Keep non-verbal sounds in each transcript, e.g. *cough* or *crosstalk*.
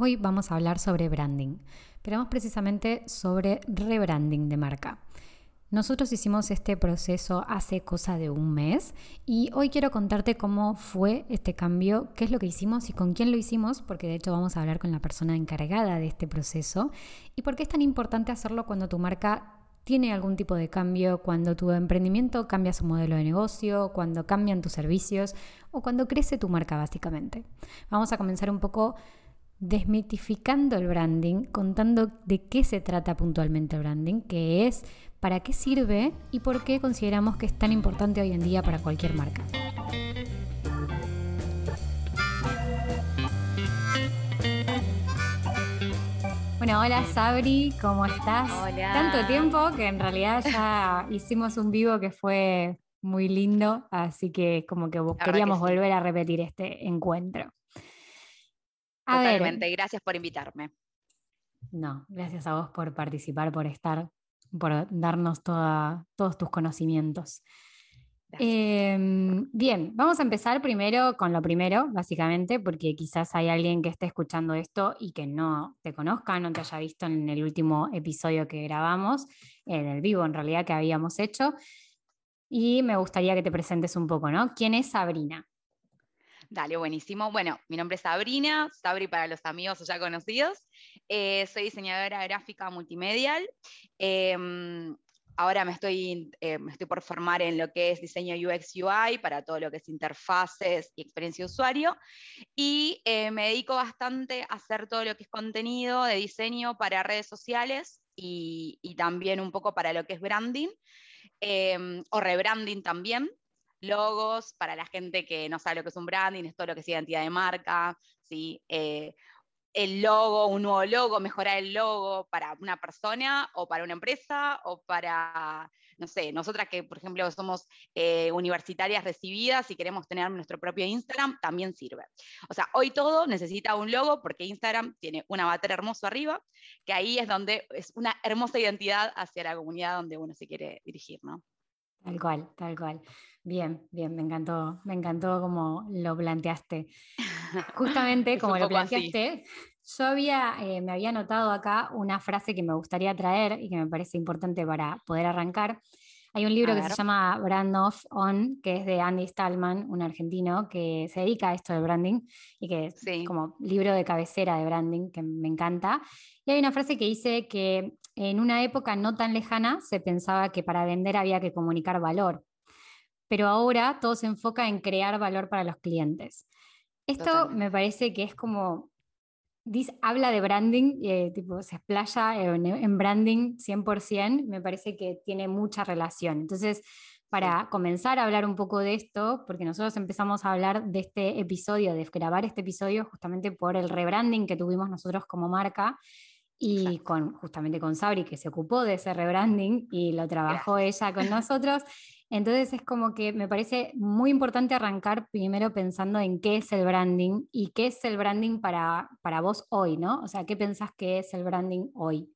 Hoy vamos a hablar sobre branding, pero más precisamente sobre rebranding de marca. Nosotros hicimos este proceso hace cosa de un mes y hoy quiero contarte cómo fue este cambio, qué es lo que hicimos y con quién lo hicimos, porque de hecho vamos a hablar con la persona encargada de este proceso y por qué es tan importante hacerlo cuando tu marca tiene algún tipo de cambio, cuando tu emprendimiento cambia su modelo de negocio, cuando cambian tus servicios o cuando crece tu marca básicamente. Vamos a comenzar un poco desmitificando el branding, contando de qué se trata puntualmente el branding, qué es, para qué sirve y por qué consideramos que es tan importante hoy en día para cualquier marca. Bueno, hola Sabri, ¿cómo estás? Hola. Tanto tiempo que en realidad ya *laughs* hicimos un vivo que fue muy lindo, así que como que queríamos volver a repetir este encuentro. Totalmente, gracias por invitarme. No, gracias a vos por participar, por estar, por darnos todos tus conocimientos. Em, bien, vamos a empezar primero con lo primero, básicamente, porque quizás hay alguien que esté escuchando esto y que no te conozca, no te haya visto en el último episodio que grabamos, en el vivo en realidad que habíamos hecho. Y me gustaría que te presentes un poco, ¿no? ¿Quién es Sabrina? Dale, buenísimo. Bueno, mi nombre es Sabrina, Sabri para los amigos ya conocidos. Eh, soy diseñadora gráfica multimedial. Em, ahora me estoy, eh, me estoy por formar en lo que es diseño UX UI para todo lo que es interfaces y experiencia de usuario. Y eh, me dedico bastante a hacer todo lo que es contenido de diseño para redes sociales y, y también un poco para lo que es branding em, o rebranding también logos para la gente que no sabe lo que es un branding, es todo lo que es identidad de marca, ¿sí? Eh, el logo, un nuevo logo, mejorar el logo para una persona o para una empresa o para, no sé, nosotras que, por ejemplo, somos eh, universitarias recibidas y queremos tener nuestro propio Instagram, también sirve. O sea, hoy todo necesita un logo porque Instagram tiene un avatar hermoso arriba, que ahí es donde es una hermosa identidad hacia la comunidad donde uno se quiere dirigir, ¿no? Tal cual, tal cual. Bien, bien, me encantó, me encantó como lo planteaste. *laughs* Justamente como lo planteaste, yo había, eh, me había notado acá una frase que me gustaría traer y que me parece importante para poder arrancar. Hay un libro que se llama Brand Off On, que es de Andy Stallman, un argentino que se dedica a esto del branding y que es como libro de cabecera de branding, que me encanta. Y hay una frase que dice que en una época no tan lejana se pensaba que para vender había que comunicar valor, pero ahora todo se enfoca en crear valor para los clientes. Esto me parece que es como, habla de branding, eh, tipo, se explaya en, branding 100%, me parece que tiene mucha relación. Entonces, para comenzar a hablar un poco de esto, porque nosotros empezamos a hablar de este episodio, de grabar este episodio justamente por el rebranding que tuvimos nosotros como marca, y con, justamente con Sabri, que se ocupó de ese rebranding y lo trabajó ella con nosotros. *laughs* Entonces es como que me parece muy importante arrancar primero pensando en qué es el branding y qué es el branding para, para vos hoy, ¿no? O sea, ¿qué pensás que es el branding hoy?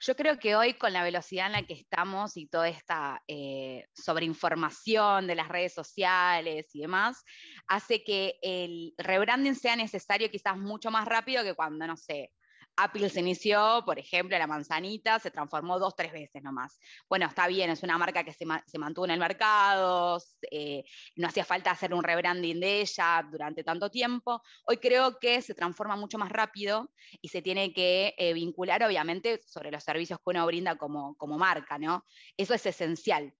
Yo creo que hoy con la velocidad en la que estamos y toda esta eh, sobreinformación de las redes sociales y demás, hace que el rebranding sea necesario quizás mucho más rápido que cuando, no sé, Apple se inició, por ejemplo, la manzanita se transformó dos, tres veces nomás. Bueno, está bien, es una marca que se, mantuvo en el mercado, eh, no hacía falta hacer un rebranding de ella durante tanto tiempo. Hoy creo que se transforma mucho más rápido y se tiene que eh, vincular, obviamente, sobre los servicios que uno brinda como, como marca, ¿no? Eso es esencial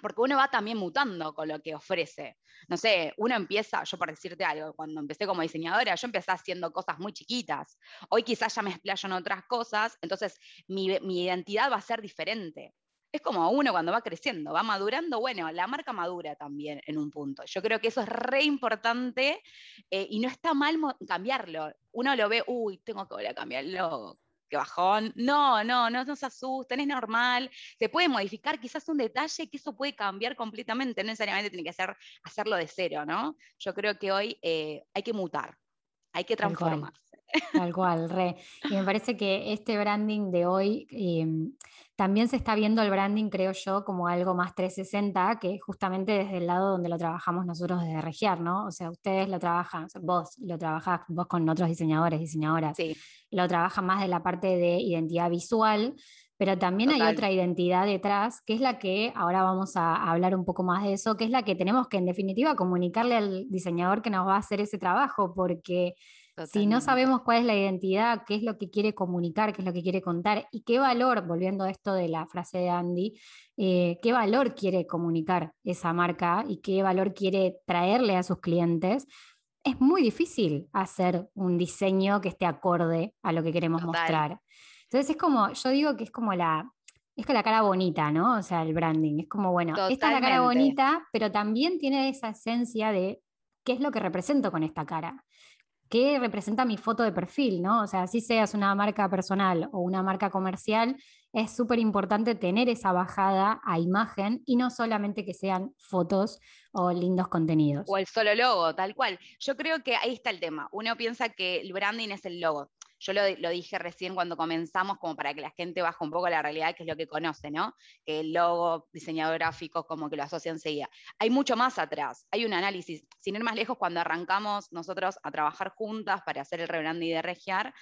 porque uno va también mutando con lo que ofrece. No sé, uno empieza, yo por decirte algo, cuando empecé como diseñadora, yo empecé haciendo cosas muy chiquitas. Hoy quizás ya me explayo en otras cosas, entonces mi, identidad va a ser diferente. Es como uno cuando va creciendo, va madurando, bueno, la marca madura también en un punto. Yo creo que eso es re importante eh, y no está mal cambiarlo. Uno lo ve, uy, tengo que volver a cambiar que bajón. No, no, no, se asusten, es normal. Se puede modificar quizás un detalle que eso puede cambiar completamente, no necesariamente tiene que ser hacerlo de cero, ¿no? Yo creo que hoy eh, hay que mutar, hay que transformarse. Tal cual, re. Y me parece que este branding de hoy em, también se está viendo el branding, creo yo, como algo más 360, que justamente desde el lado donde lo trabajamos nosotros desde Regiar, ¿no? O sea, ustedes lo trabajan, vos lo trabajás, vos con otros diseñadores, diseñadoras, sí. lo trabajan más de la parte de identidad visual, pero también hay otra identidad detrás, que es la que ahora vamos a hablar un poco más de eso, que es la que tenemos que en definitiva comunicarle al diseñador que nos va a hacer ese trabajo, porque si no sabemos cuál es la identidad, qué es lo que quiere comunicar, qué es lo que quiere contar y qué valor, volviendo a esto de la frase de Andy, eh, qué valor quiere comunicar esa marca y qué valor quiere traerle a sus clientes, es muy difícil hacer un diseño que esté acorde a lo que queremos mostrar. Entonces es como, yo digo que es como la, es que la cara bonita, ¿no? O sea, el branding. Es como, bueno, esta es la cara bonita, pero también tiene esa esencia de qué es lo que represento con esta cara qué representa mi foto de perfil, ¿no? O sea, si seas una marca personal o una marca comercial, es súper importante tener esa bajada a imagen y no solamente que sean fotos o lindos contenidos. O el solo logo, tal cual. Yo creo que ahí está el tema. Uno piensa que el branding es el logo. Yo lo, dije recién cuando comenzamos, como para que la gente baje un poco la realidad, que es lo que conoce, ¿no? Que el logo, diseñador gráfico, como que lo asocia enseguida. Hay mucho más atrás, hay un análisis. Sin ir más lejos, cuando arrancamos nosotros a trabajar juntas para hacer el rebranding de Regiar,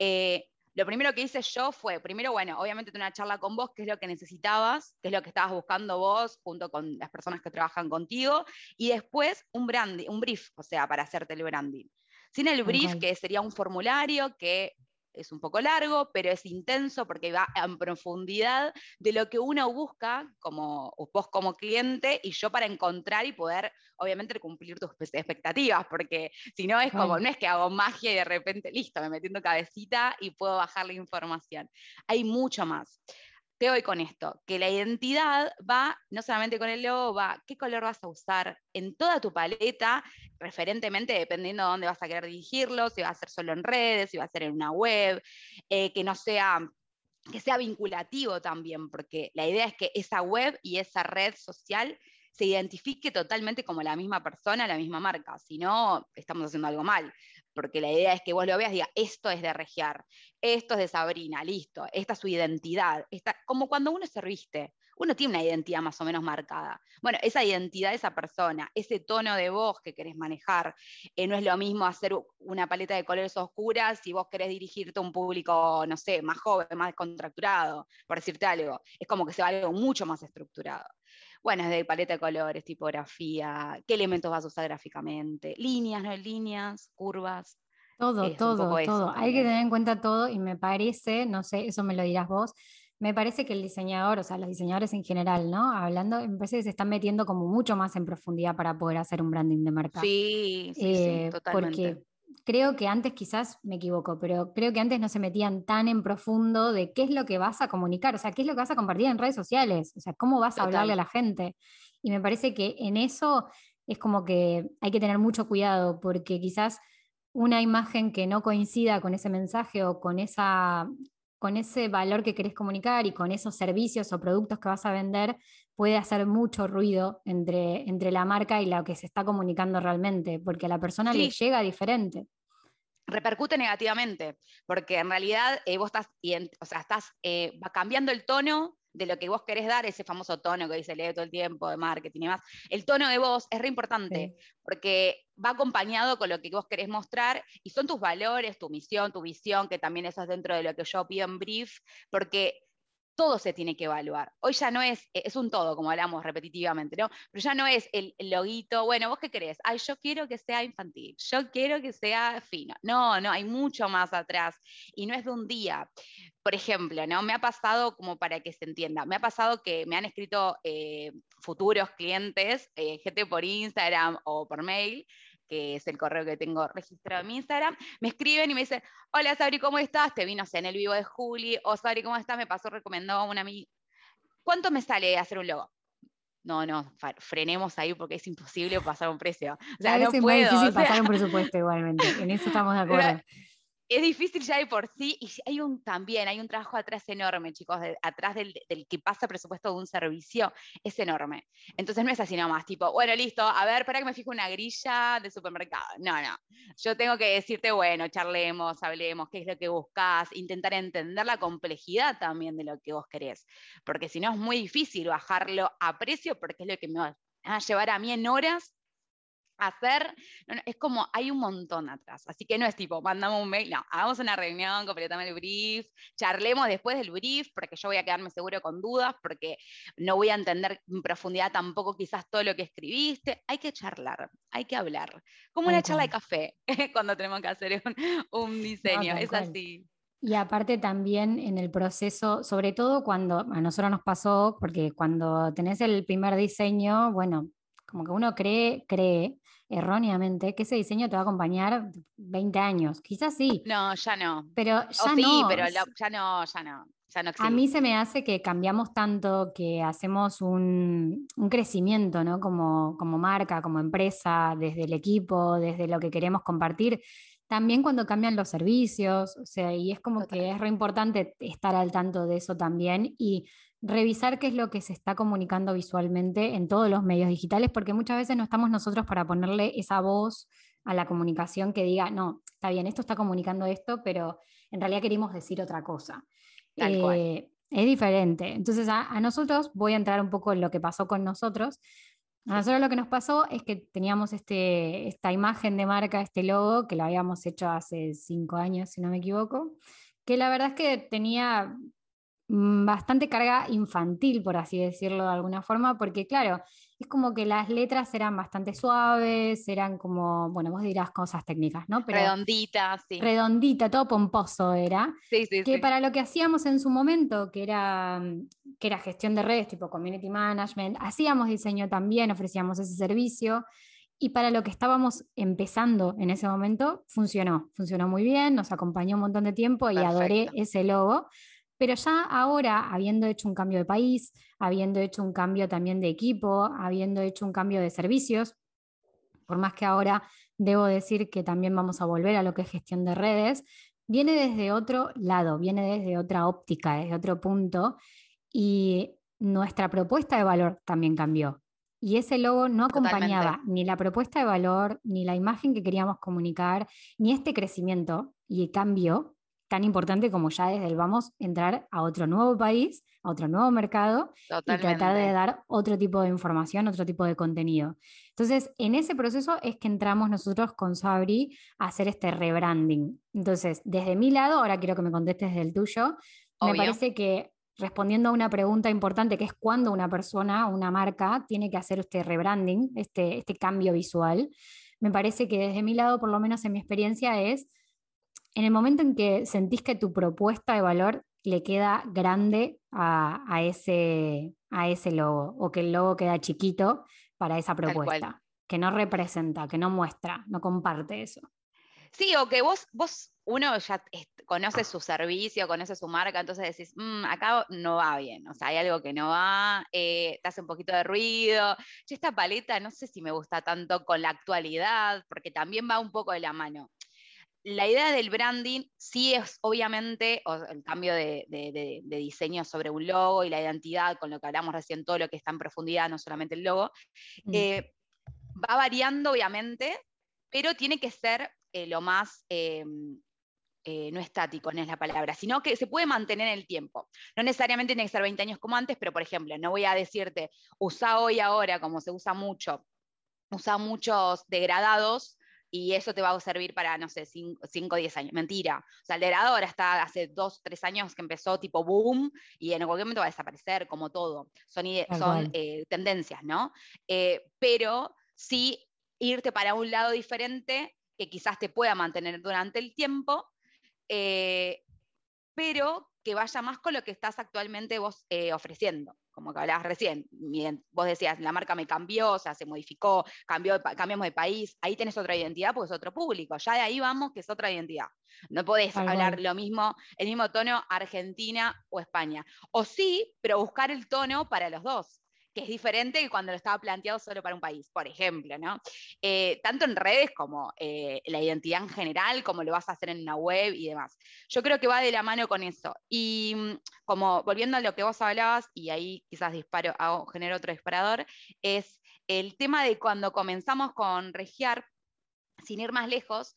eh, lo primero que hice yo fue, primero, bueno, obviamente una charla con vos, qué es lo que necesitabas, qué es lo que estabas buscando vos junto con las personas que trabajan contigo, y después un branding, un brief, o sea, para hacerte el branding. Sin el brief, que sería un formulario que es un poco largo, pero es intenso porque va en profundidad de lo que uno busca como vos como cliente y yo para encontrar y poder, obviamente, cumplir tus expectativas, porque si no es como, no es que hago magia y de repente, listo, me metiendo cabecita y puedo bajar la información. Hay mucho más te doy con esto, que la identidad va no solamente con el logo, va qué color vas a usar en toda tu paleta, referentemente dependiendo de dónde vas a querer dirigirlo, si va a ser solo en redes, si va a ser en una web, eh, que no sea que sea vinculativo también, porque la idea es que esa web y esa red social se identifique totalmente como la misma persona, la misma marca, si no, estamos haciendo algo mal porque la idea es que vos lo veas y digas, esto es de Regiar, esto es de Sabrina, listo, esta es su identidad, como cuando uno se viste, uno tiene una identidad más o menos marcada. Bueno, esa identidad de esa persona, ese tono de voz que querés manejar, eh, no es lo mismo hacer una paleta de colores oscuras si vos querés dirigirte a un público, no sé, más joven, más descontracturado, por decirte algo. Es como que se va algo mucho más estructurado. Bueno, desde paleta de colores, tipografía, qué elementos vas a usar gráficamente, líneas, no líneas, curvas. Todo, todo, todo. Hay que tener en cuenta todo y me parece, no sé, eso me lo dirás vos, me parece que el diseñador, o sea, los diseñadores en general, ¿no? Hablando, me parece que se están metiendo como mucho más en profundidad para poder hacer un branding de marca. Sí, sí, sí eh, totalmente. Porque creo que antes quizás me equivoco, pero creo que antes no se metían tan en profundo de qué es lo que vas a comunicar, o sea, qué es lo que vas a compartir en redes sociales, o sea, cómo vas a hablarle a la gente. Y me parece que en eso es como que hay que tener mucho cuidado porque quizás una imagen que no coincida con ese mensaje o con esa con ese valor que querés comunicar y con esos servicios o productos que vas a vender, puede hacer mucho ruido entre, entre la marca y lo que se está comunicando realmente, porque a la persona le llega diferente. Repercute negativamente, porque en realidad eh, vos estás, o sea, estás eh, cambiando el tono de lo que vos querés dar, ese famoso tono que dice Leo todo el tiempo de marketing y demás. El tono de voz es re importante, porque va acompañado con lo que vos querés mostrar y son tus valores, tu misión, tu visión, que también eso es dentro de lo que yo pido en brief, porque todo se tiene que evaluar. Hoy ya no es, e, es un todo, como hablamos repetitivamente, ¿no? Pero ya no es el, loguito, bueno, ¿vos qué querés? Ay, yo quiero que sea infantil, yo quiero que sea fino. No, no, hay mucho más atrás y no es de un día. Por ejemplo, ¿no? Me ha pasado, como para que se entienda, me ha pasado que me han escrito eh, futuros clientes, eh, gente por Instagram o por mail, que es el correo que tengo registrado en mi Instagram, me escriben y me dicen, hola Sabri, ¿cómo estás? Te vino en el vivo de Juli, o Sabri, ¿cómo estás? Me pasó recomendado a una amiga. ¿Cuánto me sale hacer un logo? No, no, frenemos ahí porque es imposible pasar un precio. O sea, no puedo, es difícil pasar un presupuesto igualmente, en eso estamos de *laughs* acuerdo. Es difícil ya de por sí y hay un también, hay un trabajo atrás enorme, chicos, atrás del, que pasa presupuesto de un servicio, es enorme. Entonces no es así nomás, tipo, bueno, listo, a ver, para que me fijo una grilla de supermercado. No, no. Yo tengo que decirte, bueno, charlemos, hablemos, qué es lo que buscas, intentar entender la complejidad también de lo que vos querés. Porque si no es muy difícil bajarlo a precio porque es lo que me va a llevar a mí en horas hacer, es como hay un montón atrás, así que no es tipo, mandamos un mail, no, hagamos una reunión, completamos el brief, charlemos después del brief, porque yo voy a quedarme seguro con dudas, porque no voy a entender en profundidad tampoco quizás todo lo que escribiste, hay que charlar, hay que hablar, como una charla de café *laughs* cuando tenemos que hacer un, diseño, es así. Y aparte también en el proceso, sobre todo cuando a nosotros nos pasó, porque cuando tenés el primer diseño, bueno, como que uno cree, cree erróneamente que ese diseño te va a acompañar 20 años. Quizás sí. No, ya no. Pero ya sí, pero ya no, ya no. a mí se me hace que cambiamos tanto, que hacemos un, crecimiento, ¿no? Como, como marca, como empresa, desde el equipo, desde lo que queremos compartir. También cuando cambian los servicios, o sea, y es como que es re importante estar al tanto de eso también y revisar qué es lo que se está comunicando visualmente en todos los medios digitales, porque muchas veces no estamos nosotros para ponerle esa voz a la comunicación que diga, no, está bien, esto está comunicando esto, pero en realidad queremos decir otra cosa. Eh, es diferente. Entonces, a, nosotros, voy a entrar un poco en lo que pasó con nosotros. A nosotros lo que nos pasó es que teníamos este, esta imagen de marca, este logo, que lo habíamos hecho hace cinco años, si no me equivoco, que la verdad es que tenía bastante carga infantil, por así decirlo de alguna forma, porque claro, es como que las letras eran bastante suaves, eran como, bueno, vos dirás cosas técnicas, ¿no? Pero redondita, sí. Redondita, todo pomposo era. Sí, sí, que para lo que hacíamos en su momento, que era, mm, que era gestión de redes, tipo community management, hacíamos diseño también, ofrecíamos ese servicio. Y para lo que estábamos empezando en ese momento, funcionó. Funcionó muy bien, nos acompañó un montón de tiempo y adoré ese logo. Pero ya ahora, habiendo hecho un cambio de país, habiendo hecho un cambio también de equipo, habiendo hecho un cambio de servicios, por más que ahora debo decir que también vamos a volver a lo que es gestión de redes, viene desde otro lado, viene desde otra óptica, desde otro punto, y nuestra propuesta de valor también cambió. Y ese logo no acompañaba ni la propuesta de valor, ni la imagen que queríamos comunicar, ni este crecimiento y cambio tan importante como ya desde el vamos entrar a otro nuevo país, a otro nuevo mercado y tratar de dar otro tipo de información, otro tipo de contenido. Entonces, en ese proceso es que entramos nosotros con Sabri a hacer este rebranding. Entonces, desde mi lado, ahora quiero que me contestes del tuyo, me parece que respondiendo a una pregunta importante que es cuándo una persona, una marca, tiene que hacer este rebranding, este, este cambio visual, me parece que desde mi lado, por lo menos en mi experiencia, es en el momento en que sentís que tu propuesta de valor le queda grande a, ese, a ese logo o que el logo queda chiquito para esa propuesta, que no representa, que no muestra, no comparte eso. Sí, o que vos, vos uno ya conoce su servicio, conoce su marca, entonces decís, mm, acá no va bien, o sea, hay algo que no va, eh, te hace un poquito de ruido. esta paleta no sé si me gusta tanto con la actualidad, porque también va un poco de la mano la idea del branding sí es obviamente el cambio de, diseño sobre un logo y la identidad, con lo que hablamos recién, todo lo que está en profundidad, no solamente el logo, mm. eh, va variando obviamente, pero tiene que ser eh, lo más... Eh, no estático, no es la palabra, sino que se puede mantener en el tiempo. No necesariamente tiene que ser 20 años como antes, pero por ejemplo, no voy a decirte, usa hoy ahora, como se usa mucho, usa muchos degradados, y eso te va a servir para, no sé, 5 o 10 años. Mentira. O sea, el derador está hace 2, 3 años que empezó tipo boom y en cualquier momento va a desaparecer, como todo. Son, son eh, tendencias, ¿no? Eh, pero sí irte para un lado diferente que quizás te pueda mantener durante el tiempo, eh, pero que vaya más con lo que estás actualmente vos ofreciendo como que hablabas recién, vos decías, la marca me cambió, o sea, se modificó, cambió, cambiamos de país, ahí tenés otra identidad porque es otro público, ya de ahí vamos que es otra identidad. No podés hablar lo mismo, el mismo tono Argentina o España. O sí, pero buscar el tono para los dos. Que es diferente que cuando lo estaba planteado solo para un país, por ejemplo, ¿no? Eh, tanto en redes como eh, la identidad en general, como lo vas a hacer en una web y demás. Yo creo que va de la mano con eso. Y mm, como volviendo a lo que vos hablabas, y ahí quizás disparo, genero otro disparador, es el tema de cuando comenzamos con Regiar, sin ir más lejos,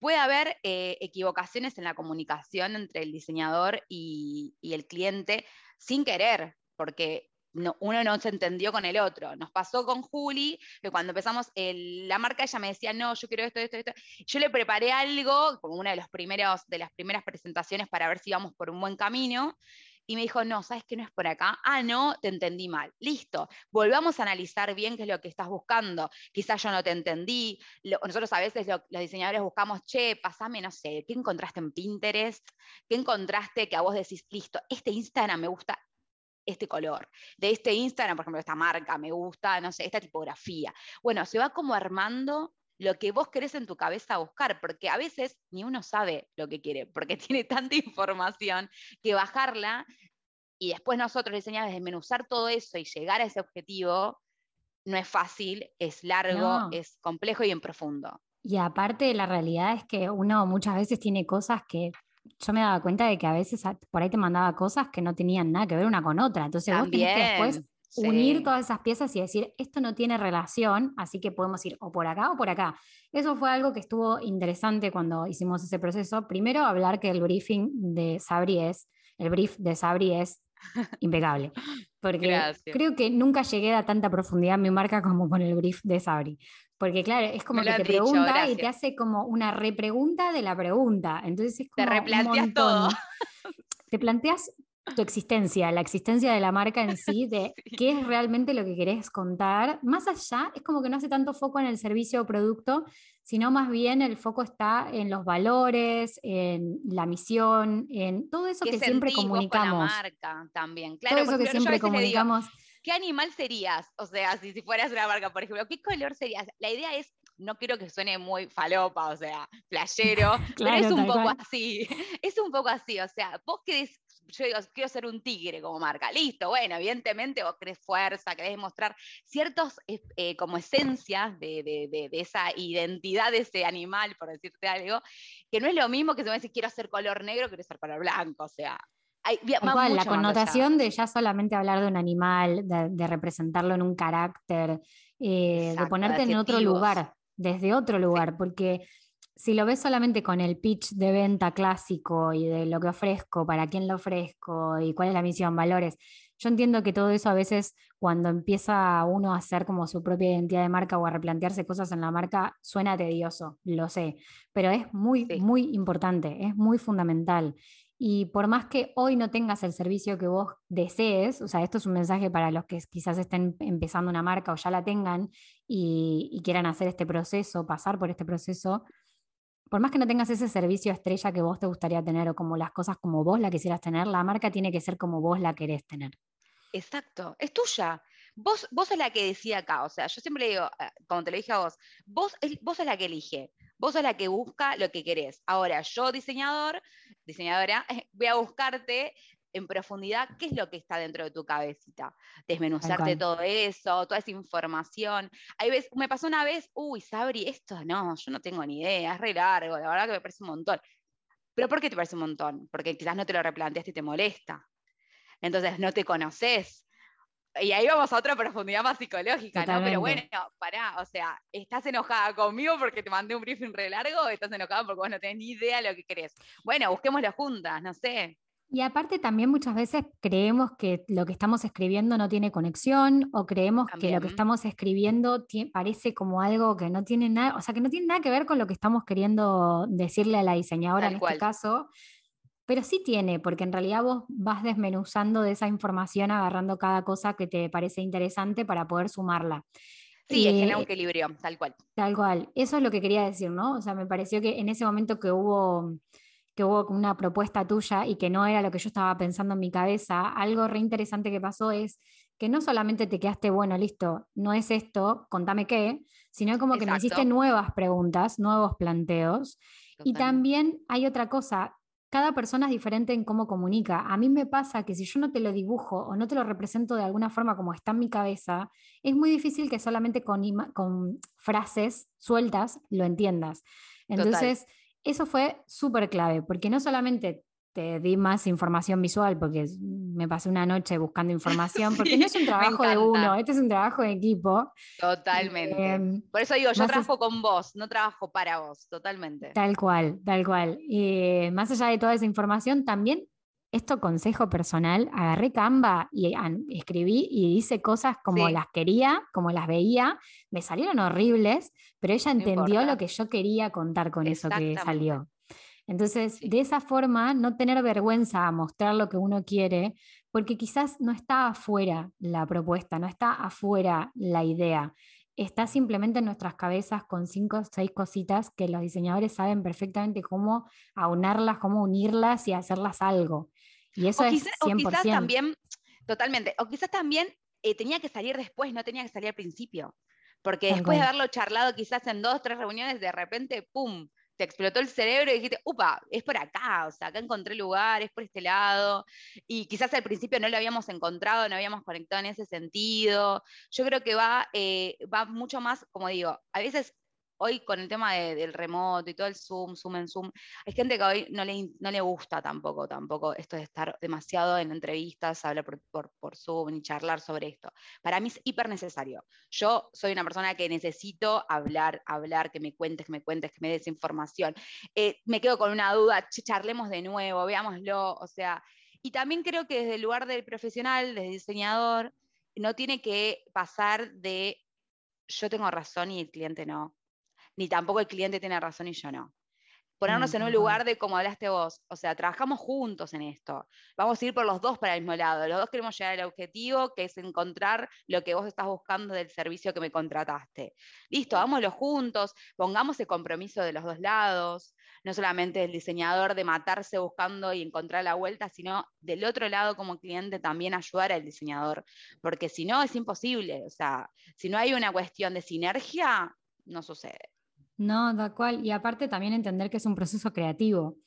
puede haber eh, equivocaciones en la comunicación entre el diseñador y el cliente sin querer, porque uno no se entendió con el otro. Nos pasó con Juli, que cuando empezamos la marca, ella me decía, no, yo quiero esto, esto, esto. Yo le preparé algo, como una de, de las primeras presentaciones para ver si íbamos por un buen camino. Y me dijo, no, ¿sabes que no es por acá? Ah, no, te entendí mal. Listo, volvamos a analizar bien qué es lo que estás buscando. Quizás yo no te entendí. nosotros a veces los diseñadores buscamos, che, pasame, no sé, ¿qué encontraste en Pinterest? ¿Qué encontraste que a vos decís, listo, este Instagram me gusta este color, de este Instagram, por ejemplo, esta marca, me gusta, no sé, esta tipografía. Bueno, se va como armando lo que vos querés en tu cabeza buscar, porque a veces ni uno sabe lo que quiere, porque *laughs* tiene tanta información que bajarla y después nosotros diseñamos desmenuzar todo eso y llegar a ese objetivo no es fácil, es largo, es complejo y en profundo. Y aparte la realidad es que uno muchas veces tiene cosas que yo me daba cuenta de que a veces por ahí te mandaba cosas que no tenían nada que ver una con otra. Entonces vos tenés que después unir todas esas piezas y decir, esto no tiene relación, así que podemos ir o por acá o por acá. Eso fue algo que estuvo interesante cuando hicimos ese proceso. Primero, hablar que el briefing de Sabri es, el brief de Sabri es impecable. Porque creo que nunca llegué a tanta profundidad en mi marca como con el brief de Sabri. Porque claro, es como que te pregunta y te hace como una repregunta de la pregunta. Entonces es como te replanteas todo. Te planteas tu existencia, la existencia de la marca en sí, de *laughs* qué es realmente lo que querés contar. Más allá, es como que no hace tanto foco en el servicio o producto, sino más bien el foco está en los valores, en la misión, en todo eso que siempre comunicamos. la marca también, claro. Todo eso que siempre comunicamos. ¿qué animal serías? O sea, si, si fueras una marca, por ejemplo, ¿qué color serías? La idea es, no quiero que suene muy falopa, o sea, playero, *laughs* pero es un poco así, *laughs* es un poco así, o sea, vos querés, yo digo, quiero ser un tigre como marca, listo, bueno, evidentemente vos querés fuerza, querés mostrar ciertas eh, eh, como esencias de, de, de, esa identidad de ese animal, por decirte algo, que no es lo mismo que si me decís quiero ser color negro, quiero ser color blanco, o sea, la connotación de ya solamente hablar de un animal, de, representarlo en un carácter, eh, de ponerte en otro lugar, desde otro lugar, porque si lo ves solamente con el pitch de venta clásico y de lo que ofrezco, para quién lo ofrezco y cuál es la misión, valores, yo entiendo que todo eso a veces cuando empieza uno a hacer como su propia identidad de marca o a replantearse cosas en la marca, suena tedioso, lo sé, pero es muy, muy importante, es muy fundamental. Y por más que hoy no tengas el servicio que vos desees, o sea, esto es un mensaje para los que quizás estén empezando una marca o ya la tengan y, quieran hacer este proceso, pasar por este proceso, por más que no tengas ese servicio estrella que vos te gustaría tener o como las cosas como vos la quisieras tener, la marca tiene que ser como vos la querés tener. Exacto, es tuya. Vos, vos sos la que decía acá, o sea, yo siempre digo, eh, como te lo dije a vos, vos, vos sos la que elige. Vos sos la que busca lo que querés. Ahora, yo diseñador, diseñadora, *laughs* voy a buscarte en profundidad qué es lo que está dentro de tu cabecita. Desmenuzarte todo eso, toda esa información. Hay veces, me pasó una vez, uy, Sabri, esto no, yo no tengo ni idea, es re largo, la verdad que me parece un montón. ¿Pero por qué te parece un montón? Porque quizás no te lo replanteaste y te molesta. Entonces no te conoces. Y ahí vamos a otra profundidad más psicológica, ¿no? Pero bueno, pará, o sea, ¿estás enojada conmigo porque te mandé un briefing re largo o estás enojada porque vos no tenés ni idea de lo que querés? Bueno, busquémoslo juntas, no sé. Y aparte también muchas veces creemos que lo que estamos escribiendo no tiene conexión o creemos que lo que estamos escribiendo parece como algo que no tiene nada, o sea, que no tiene nada que ver con lo que estamos queriendo decirle a la diseñadora en este caso, pero sí tiene, porque en realidad vos vas desmenuzando de esa información, agarrando cada cosa que te parece interesante para poder sumarla. Sí, es que un equilibrio, tal cual. Tal cual. Eso es lo que quería decir, ¿no? O sea, me pareció que en ese momento que hubo que hubo una propuesta tuya y que no era lo que yo estaba pensando en mi cabeza, algo re interesante que pasó es que no solamente te quedaste, bueno, listo, no es esto, contame qué, sino como que me hiciste nuevas preguntas, nuevos planteos. Y también hay otra cosa cada persona es diferente en cómo comunica. A mí me pasa que si yo no te lo dibujo o no te lo represento de alguna forma como está en mi cabeza, es muy difícil que solamente con, con frases sueltas lo entiendas. Entonces, eso fue súper clave, porque no solamente te di más información visual porque me pasé una noche buscando *laughs* información, porque no es un trabajo de uno, este es un trabajo de equipo. Totalmente. Em, Por eso digo, yo trabajo con vos, no trabajo para vos, totalmente. Tal cual, tal cual. Y más allá de toda esa información, también esto consejo personal, agarré Canva y escribí y hice cosas como las quería, como las veía, me salieron horribles, pero ella entendió lo que yo quería contar con eso que salió. Entonces, de esa forma, no tener vergüenza a mostrar lo que uno quiere, porque quizás no está afuera la propuesta, no está afuera la idea, está simplemente en nuestras cabezas con cinco o seis cositas que los diseñadores saben perfectamente cómo aunarlas, cómo unirlas y hacerlas algo. Y eso es 100%. O quizás también, totalmente, o quizás también eh, tenía que salir después, no tenía que salir al principio. Porque después de haberlo charlado quizás en dos, tres reuniones, de repente, ¡pum! te explotó el cerebro y dijiste, upa, es por acá, o sea, acá encontré lugar, es por este lado, y quizás al principio no lo habíamos encontrado, no habíamos conectado en ese sentido. Yo creo que va, eh, va mucho más, como digo, a veces hoy con el tema del remoto y todo el Zoom, Zoom en Zoom, hay gente que hoy no le, no le gusta tampoco, tampoco esto de estar demasiado en entrevistas, hablar por, por, Zoom y charlar sobre esto. Para mí es hiper necesario. Yo soy una persona que necesito hablar, hablar, que me cuentes, que me cuentes, que me des información. Eh, me quedo con una duda, charlemos de nuevo, veámoslo, o sea, y también creo que desde el lugar del profesional, del diseñador, no tiene que pasar de yo tengo razón y el cliente no ni tampoco el cliente tiene razón y yo no. Ponernos en un lugar de como hablaste vos, o sea, trabajamos juntos en esto. Vamos a ir por los dos para el mismo lado. Los dos queremos llegar al objetivo, que es encontrar lo que vos estás buscando del servicio que me contrataste. Listo, hagámoslo juntos, pongamos el compromiso de los dos lados, no solamente el diseñador de matarse buscando y encontrar la vuelta, sino del otro lado como cliente también ayudar al diseñador, porque si no es imposible, o sea, si no hay una cuestión de sinergia, no sucede. No, da cual. Y aparte también entender que es un proceso creativo,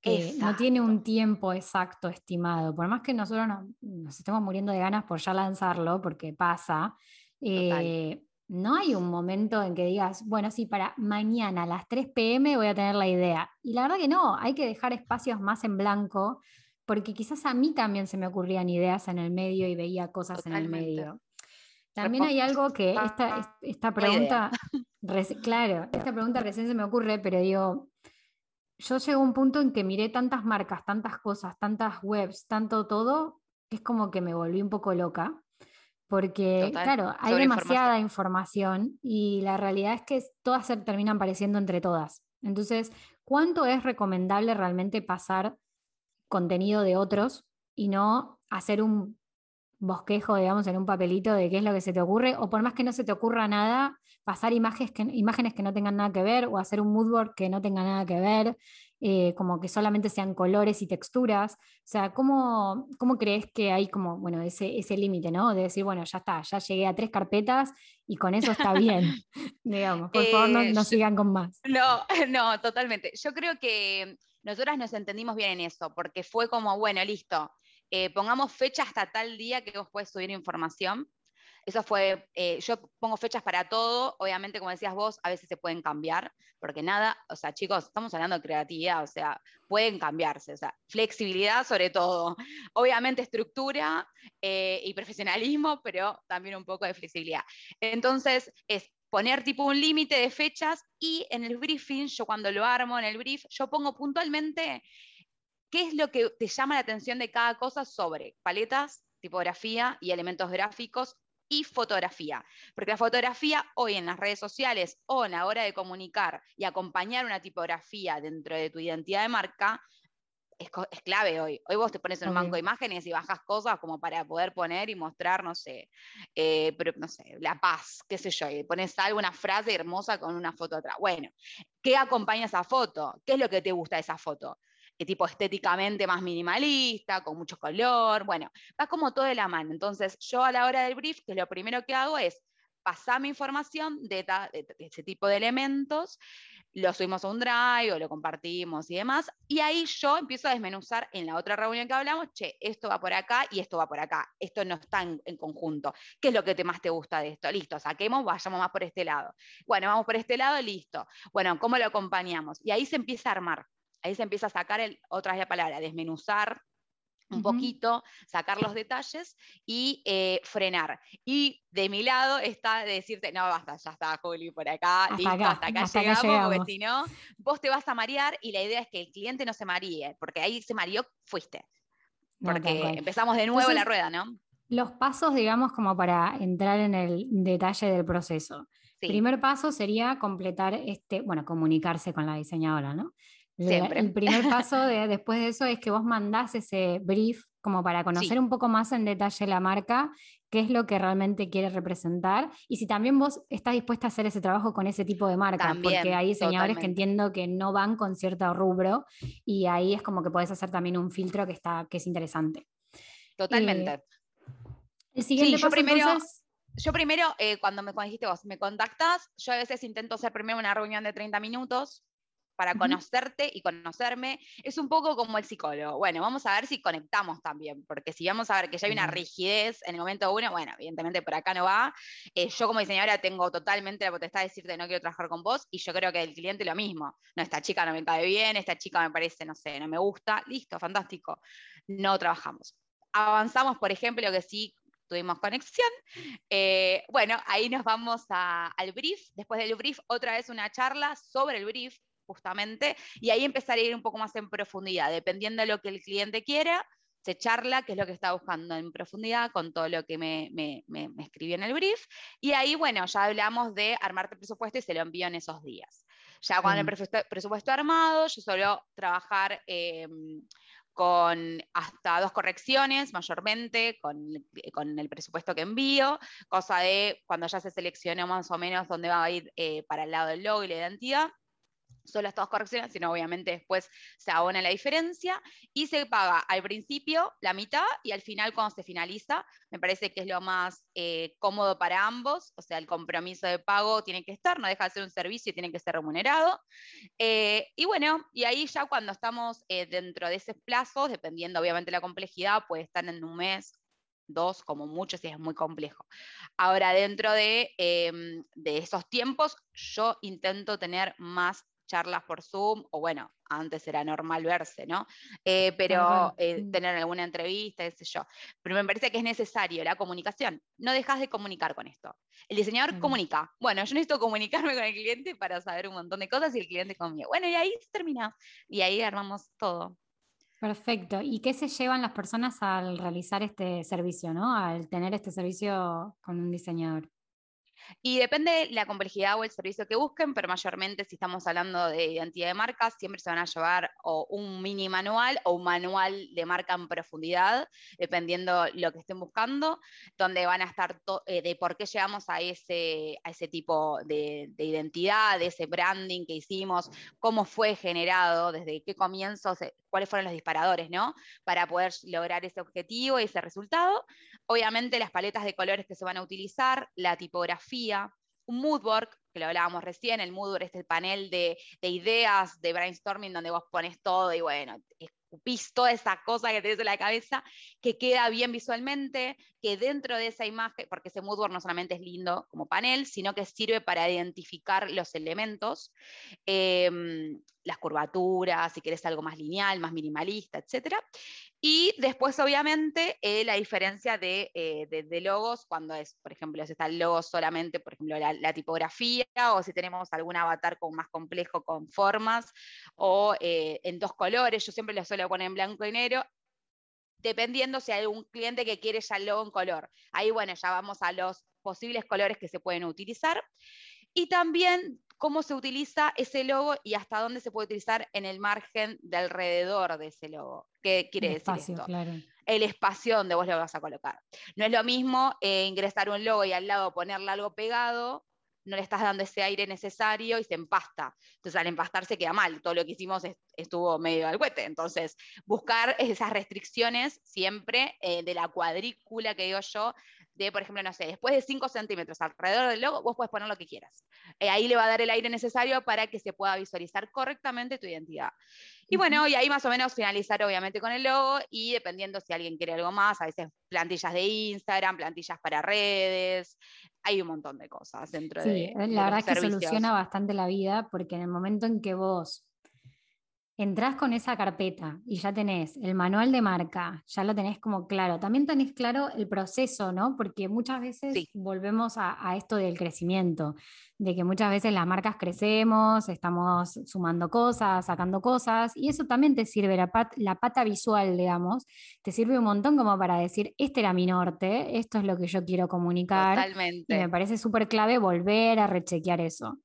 que no tiene un tiempo exacto estimado. Por más que nosotros nos, estemos muriendo de ganas por ya lanzarlo, porque pasa, eh, no hay un momento en que digas, bueno, sí, para mañana a las 3 pm voy a tener la idea. Y la verdad que no, hay que dejar espacios más en blanco, porque quizás a mí también se me ocurrían ideas en el medio y veía cosas en el medio. También hay algo que esta, esta pregunta, *laughs* claro, esta pregunta recién se me ocurre, pero digo, yo llego a un punto en que miré tantas marcas, tantas cosas, tantas webs, tanto todo, que es como que me volví un poco loca, porque claro, hay demasiada información y la realidad es que todas se terminan pareciendo entre todas. Entonces, ¿cuánto es recomendable realmente pasar contenido de otros y no hacer un bosquejo, digamos, en un papelito de qué es lo que se te ocurre, o por más que no se te ocurra nada, pasar imágenes que, imágenes que no tengan nada que ver, o hacer un moodboard que no tenga nada que ver, eh, como que solamente sean colores y texturas. O sea, ¿cómo, cómo crees que hay como, bueno, ese, ese límite, ¿no? De decir, bueno, ya está, ya llegué a tres carpetas y con eso está bien, *laughs* *laughs* digamos. Por favor, no, no sigan con más. No, *laughs* no, totalmente. Yo creo que nosotras nos entendimos bien en eso, porque fue como, bueno, listo, eh, pongamos fecha hasta tal día que vos puedes subir información. Eso fue, eh, yo pongo fechas para todo, obviamente como decías vos, a veces se pueden cambiar, porque nada, o sea, chicos, estamos hablando de creatividad, o sea, pueden cambiarse, o sea, flexibilidad sobre todo, *laughs* obviamente estructura eh, y profesionalismo, pero también un poco de flexibilidad. Entonces, es poner tipo un límite de fechas y en el briefing, yo cuando lo armo en el brief, yo pongo puntualmente ¿Qué es lo que te llama la atención de cada cosa sobre paletas, tipografía y elementos gráficos y fotografía? Porque la fotografía hoy en las redes sociales o en la hora de comunicar y acompañar una tipografía dentro de tu identidad de marca es, clave hoy. Hoy vos te pones en un banco de imágenes y bajas cosas como para poder poner y mostrar, no sé, eh, pero, no sé, la paz, qué sé yo, y pones alguna frase hermosa con una foto atrás. Bueno, ¿qué acompaña esa foto? ¿Qué es lo que te gusta de esa foto? Tipo estéticamente más minimalista, con mucho color, bueno, va como todo de la mano. Entonces, yo a la hora del brief, que lo primero que hago es pasar mi información de, ese tipo de elementos, lo subimos a un drive o lo compartimos y demás. Y ahí yo empiezo a desmenuzar en la otra reunión que hablamos, che, esto va por acá y esto va por acá. Esto no está en, conjunto. ¿Qué es lo que te más te gusta de esto? Listo, saquemos, vayamos más por este lado. Bueno, vamos por este lado, listo. Bueno, ¿cómo lo acompañamos? Y ahí se empieza a armar. Ahí se empieza a sacar el, otra vez la palabra, desmenuzar un poquito, sacar los detalles y eh, frenar. Y de mi lado está decirte, no, basta, ya está, Juli, por acá, listo, hasta acá llegamos, porque si no, vos te vas a marear y la idea es que el cliente no se maríe, porque ahí se mareó, fuiste. Porque empezamos de nuevo la rueda, ¿no? Los pasos, digamos, como para entrar en el detalle del proceso. Primer paso sería completar este, bueno, comunicarse con la diseñadora, ¿no? El primer *laughs* paso de, después de eso es que vos mandás ese brief como para conocer un poco más en detalle la marca, qué es lo que realmente quiere representar y si también vos estás dispuesta a hacer ese trabajo con ese tipo de marca, porque hay diseñadores que entiendo que no van con cierto rubro y ahí es como que podés hacer también un filtro que, está, que es interesante. Totalmente. Eh, el siguiente paso, yo primero, yo primero eh, cuando me dijiste vos, me contactás, yo a veces intento hacer primero una reunión de 30 minutos para conocerte y conocerme. Es un poco como el psicólogo. Bueno, vamos a ver si conectamos también, porque si vamos a ver que ya hay una rigidez en el momento uno, bueno, evidentemente por acá no va. Eh, yo como diseñadora tengo totalmente la potestad de decirte no quiero trabajar con vos y yo creo que el cliente lo mismo. No, esta chica no me cae bien, esta chica me parece, no sé, no me gusta. Listo, fantástico. No trabajamos. Avanzamos, por ejemplo, que sí tuvimos conexión. Eh, bueno, ahí nos vamos al brief. Después del brief, otra vez una charla sobre el brief, justamente, y ahí empezar a ir un poco más en profundidad, dependiendo de lo que el cliente quiera, se charla, qué es lo que está buscando en profundidad con todo lo que me, me, me, escribió en el brief, y ahí, bueno, ya hablamos de armarte presupuesto y se lo envío en esos días. Ya cuando el presupuesto, armado, yo suelo trabajar em, con hasta dos correcciones mayormente, con, con, el presupuesto que envío, cosa de cuando ya se seleccionó más o menos dónde va a ir eh, para el lado del logo y la identidad, solo estas dos correcciones, sino obviamente después se abona la diferencia y se paga al principio la mitad y al final cuando se finaliza, me parece que es lo más eh, cómodo para ambos, o sea, el compromiso de pago tiene que estar, no deja de ser un servicio y tiene que ser remunerado. Eh, y bueno, y ahí ya cuando estamos eh, dentro de ese plazo, dependiendo obviamente de la complejidad, puede estar en un mes dos como mucho si es muy complejo. Ahora, dentro de, em, de, esos tiempos, yo intento tener más charlas por Zoom, o bueno, antes era normal verse, ¿no? Eh, pero eh, tener alguna entrevista, qué sé yo. Pero me parece que es necesario la comunicación. No dejas de comunicar con esto. El diseñador comunica. Bueno, yo necesito comunicarme con el cliente para saber un montón de cosas y el cliente conmigo. Bueno, y ahí termina. Y ahí armamos todo. Perfecto. ¿Y qué se llevan las personas al realizar este servicio, ¿no? Al tener este servicio con un diseñador. Y depende la complejidad o el servicio que busquen, pero mayormente si estamos hablando de identidad de marca, siempre se van a llevar o un mini manual o un manual de marca en profundidad, dependiendo lo que estén buscando, donde van a estar eh, de por qué llegamos a ese, a ese tipo de, de, identidad, de ese branding que hicimos, cómo fue generado, desde qué comienzos, cuáles fueron los disparadores, ¿no? Para poder lograr ese objetivo ese resultado. Obviamente las paletas de colores que se van a utilizar, la tipografía, un moodboard, que lo hablábamos recién, el moodboard es el panel de, de ideas, de brainstorming, donde vos pones todo y bueno, escupís toda esa cosa que tenés en la cabeza, que queda bien visualmente, que dentro de esa imagen, porque ese moodboard no solamente es lindo como panel, sino que sirve para identificar los elementos, em, las curvaturas, si querés algo más lineal, más minimalista, etc. Y después, obviamente, eh, la diferencia eh, de, logos, cuando es, por ejemplo, si está el logo solamente, por ejemplo, la, tipografía, o si tenemos algún avatar con, más complejo con formas, o eh, en dos colores, yo siempre lo suelo poner en blanco y negro, dependiendo si hay un cliente que quiere ya el logo en color. Ahí, bueno, ya vamos a los posibles colores que se pueden utilizar. Y también cómo se utiliza ese logo y hasta dónde se puede utilizar en el margen de alrededor de ese logo. ¿Qué quiere decir esto? El espacio donde vos lo vas a colocar. No es lo mismo eh, ingresar un logo y al lado ponerle algo pegado no le estás dando ese aire necesario y se empasta. Entonces al empastarse queda mal, todo lo que hicimos estuvo medio al cohete. Entonces buscar esas restricciones siempre eh, de la cuadrícula que digo yo, de, por ejemplo, no sé, después de 5 centímetros alrededor del logo, vos puedes poner lo que quieras. Eh, ahí le va a dar el aire necesario para que se pueda visualizar correctamente tu identidad. Y bueno, y ahí más o menos finalizar obviamente con el logo y dependiendo si alguien quiere algo más, a veces plantillas de Instagram, plantillas para redes, hay un montón de cosas dentro de... Sí, la verdad es que soluciona bastante la vida porque en el momento en que vos entrás con esa carpeta y ya tenés el manual de marca, ya lo tenés como claro. También tenés claro el proceso, ¿no? Porque muchas veces volvemos a, esto del crecimiento, de que muchas veces las marcas crecemos, estamos sumando cosas, sacando cosas, y eso también te sirve, la, la pata visual, digamos, te sirve un montón como para decir, este era mi norte, esto es lo que yo quiero comunicar. Totalmente. Y me parece súper clave volver a rechequear eso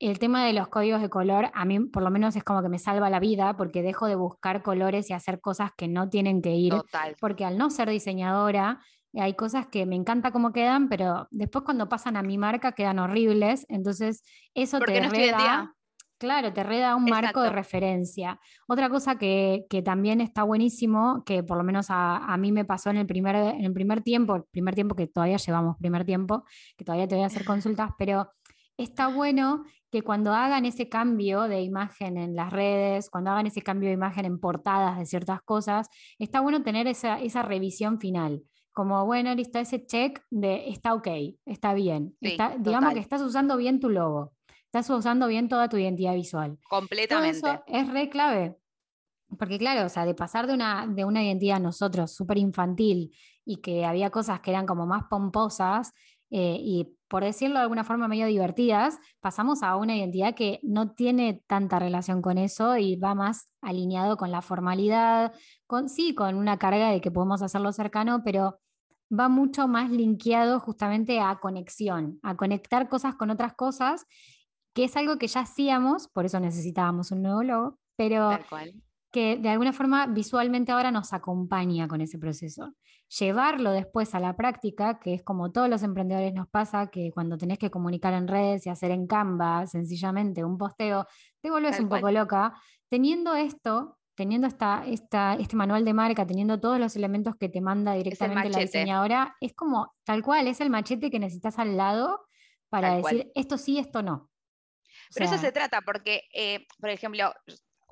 el tema de los códigos de color, a mí por lo menos es como que me salva la vida porque dejo de buscar colores y hacer cosas que no tienen que ir. Porque al no ser diseñadora, hay cosas que me encanta cómo quedan, pero después cuando pasan a mi marca quedan horribles. Entonces, eso te reda. Claro, te reda un marco de referencia. Otra cosa que, también está buenísimo, que por lo menos a, mí me pasó en el, primer, en el primer tiempo, el primer tiempo que todavía llevamos primer tiempo, que todavía te voy a hacer consultas, pero está bueno que cuando hagan ese cambio de imagen en las redes, cuando hagan ese cambio de imagen en portadas de ciertas cosas, está bueno tener esa, revisión final. Como, bueno, listo, ese check de está ok, está bien. digamos que estás usando bien tu logo, estás usando bien toda tu identidad visual. Completamente. eso es re clave. Porque claro, o sea, de pasar de una, de una identidad nosotros súper infantil y que había cosas que eran como más pomposas, eh, y por decirlo de alguna forma medio divertidas, pasamos a una identidad que no tiene tanta relación con eso y va más alineado con la formalidad, con, sí, con una carga de que podemos hacerlo cercano, pero va mucho más linkeado justamente a conexión, a conectar cosas con otras cosas, que es algo que ya hacíamos, por eso necesitábamos un nuevo logo, pero que de alguna forma visualmente ahora nos acompaña con ese proceso llevarlo después a la práctica, que es como todos los emprendedores nos pasa, que cuando tenés que comunicar en redes y hacer en Canva sencillamente un posteo, te vuelves un poco loca. Teniendo esto, teniendo esta, esta, este manual de marca, teniendo todos los elementos que te manda directamente la diseñadora, es como tal cual, es el machete que necesitas al lado para decir esto sí, esto no. Pero eso se trata, porque, eh, por ejemplo,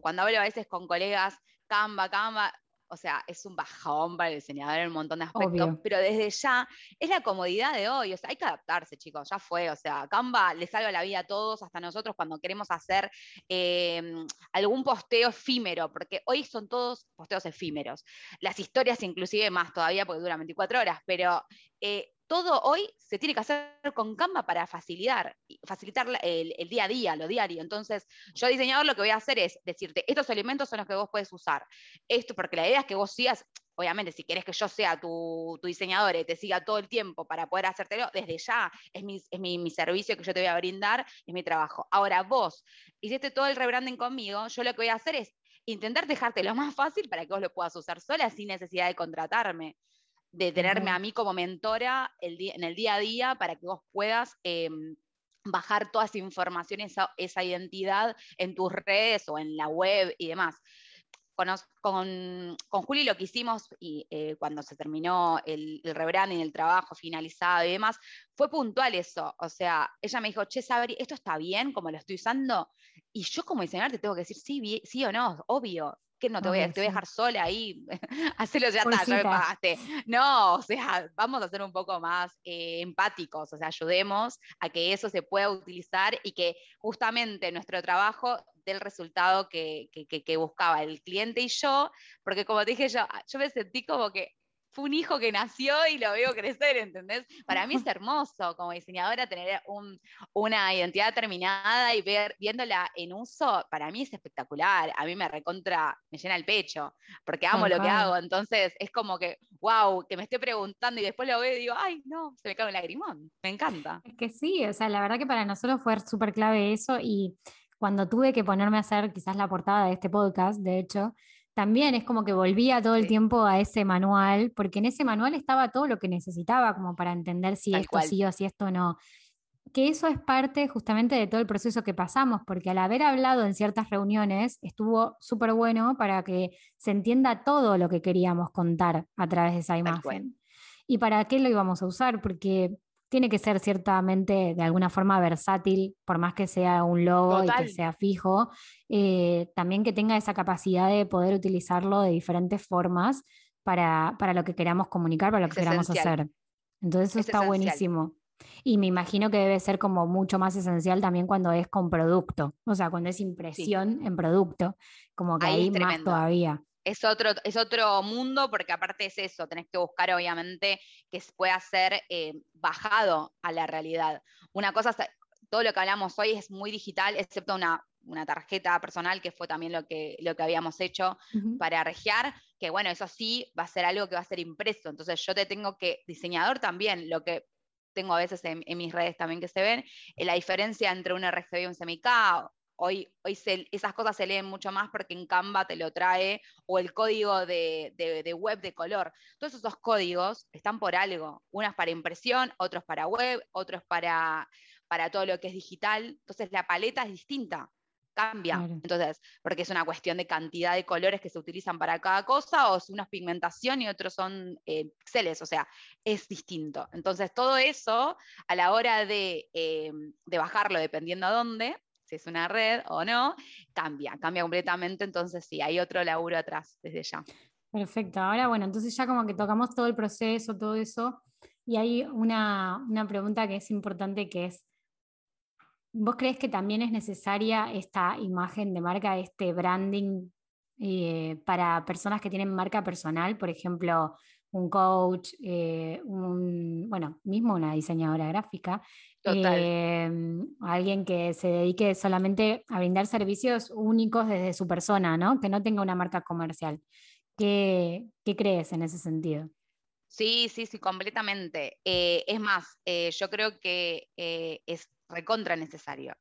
cuando hablo a veces con colegas, Canva, Canva, o sea, es un bajón para el diseñador en un montón de aspectos, pero desde ya es la comodidad de hoy, o sea, hay que adaptarse, chicos, ya fue, o sea, Canva le salva la vida a todos, hasta nosotros cuando queremos hacer em, algún posteo efímero, porque hoy son todos posteos efímeros, las historias inclusive más todavía porque duran 24 horas, pero eh, todo hoy se tiene que hacer con Canva para facilitar, facilitar el, día a día, lo diario. Entonces, yo diseñador lo que voy a hacer es decirte, estos elementos son los que vos puedes usar. Esto, porque la idea es que vos sigas, obviamente, si querés que yo sea tu, diseñador y te siga todo el tiempo para poder hacértelo, desde ya es, mi, es mi, servicio que yo te voy a brindar, es mi trabajo. Ahora, vos hiciste todo el rebranding conmigo, yo lo que voy a hacer es intentar dejarte lo más fácil para que vos lo puedas usar sola sin necesidad de contratarme de tenerme a mí como mentora en el día a día para que vos puedas em, bajar toda esa información, esa, esa, identidad en tus redes o en la web y demás. Con, con, con Juli lo que hicimos y, eh, cuando se terminó el, el rebranding, el trabajo finalizado y demás, fue puntual eso. O sea, ella me dijo, che, Sabri, ¿esto está bien como lo estoy usando? Y yo como diseñador te tengo que decir sí, sí o no, obvio que no te voy, a, te voy a dejar sola ahí, *laughs* hacerlo ya está, ya me pagaste. No, o sea, vamos a ser un poco más eh, empáticos, o sea, ayudemos a que eso se pueda utilizar y que justamente nuestro trabajo dé el resultado que, que buscaba el cliente y yo, porque como te dije yo, yo me sentí como que fue un hijo que nació y lo veo crecer, ¿entendés? Para mí es *laughs* hermoso como diseñadora tener una identidad terminada y ver, viéndola en uso, para mí es espectacular. A mí me recontra, me llena el pecho, porque amo lo que hago. Entonces es como que, wow, que me esté preguntando y después lo veo y digo, ay, no, se me cae un lagrimón. Me encanta. Es que sí, o sea, la verdad que para nosotros fue súper clave eso y cuando tuve que ponerme a hacer quizás la portada de este podcast, de hecho, también es como que volvía todo el tiempo a ese manual, porque en ese manual estaba todo lo que necesitaba como para entender si esto sí o si esto no. Que eso es parte justamente de todo el proceso que pasamos, porque al haber hablado en ciertas reuniones estuvo súper bueno para que se entienda todo lo que queríamos contar a través de esa imagen. y para qué lo íbamos a usar, porque tiene que ser ciertamente de alguna forma versátil, por más que sea un logo y que sea fijo, eh, también que tenga esa capacidad de poder utilizarlo de diferentes formas para, lo que queramos comunicar, para lo que queramos hacer. Entonces eso está buenísimo. Y me imagino que debe ser como mucho más esencial también cuando es con producto, o sea, cuando es impresión en producto, como que ahí, más todavía. Es otro, es otro mundo porque aparte es eso, tenés que buscar obviamente que pueda ser eh, bajado a la realidad. Una cosa, todo lo que hablamos hoy es muy digital, excepto una, tarjeta personal, que fue también lo que, lo que habíamos hecho para regiar, que bueno, eso sí va a ser algo que va a ser impreso. Entonces yo te tengo que, diseñador también, lo que tengo a veces en, mis redes también que se ven, eh, la diferencia entre un RGB y un semica, hoy, hoy esas cosas se leen mucho más porque en Canva te lo trae, o el código de, web de color. Todos esos códigos están por algo, unas para impresión, otros para web, otros para, para todo lo que es digital, entonces la paleta es distinta cambia. Entonces, porque es una cuestión de cantidad de colores que se utilizan para cada cosa, o es una pigmentación y otros son eh, pixeles, o sea, es distinto. Entonces, todo eso, a la hora de, eh, de bajarlo, dependiendo a dónde, si es una red o no, cambia, cambia completamente. Entonces, sí, hay otro laburo atrás desde ya. Perfecto. Ahora, bueno, entonces ya como que tocamos todo el proceso, todo eso, y hay una, una pregunta que es importante que es, ¿Vos crees que también es necesaria esta imagen de marca, este branding eh, para personas que tienen marca personal? Por ejemplo, un coach, eh, un, bueno, mismo una diseñadora gráfica, eh, alguien que se dedique solamente a brindar servicios únicos desde su persona, ¿no? Que no tenga una marca comercial. ¿Qué, qué crees en ese sentido? Sí, sí, sí, completamente. es más, yo creo que es recontra necesario.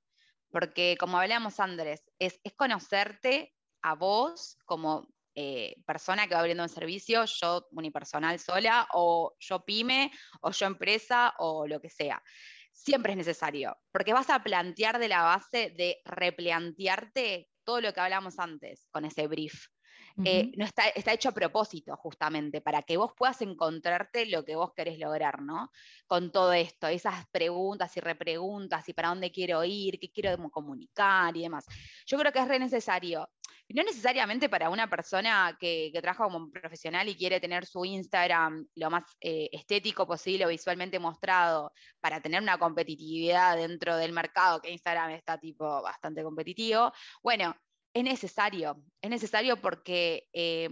Porque como hablamos, Andrés, es, conocerte a vos como eh, persona que va abriendo un servicio, yo unipersonal sola, o yo pyme, o yo empresa, o lo que sea. Siempre es necesario, porque vas a plantear de la base de replantearte todo lo que hablamos antes con ese brief. Eh, no está, está, hecho a propósito, justamente, para que vos puedas encontrarte lo que vos querés lograr, ¿no? Con todo esto, esas preguntas y repreguntas, y para dónde quiero ir, qué quiero comunicar y demás. Yo creo que es re necesario. No necesariamente para una persona que, trabaja como profesional y quiere tener su Instagram lo más eh, estético posible o visualmente mostrado para tener una competitividad dentro del mercado, que Instagram está tipo bastante competitivo. Bueno, es necesario, es necesario porque eh,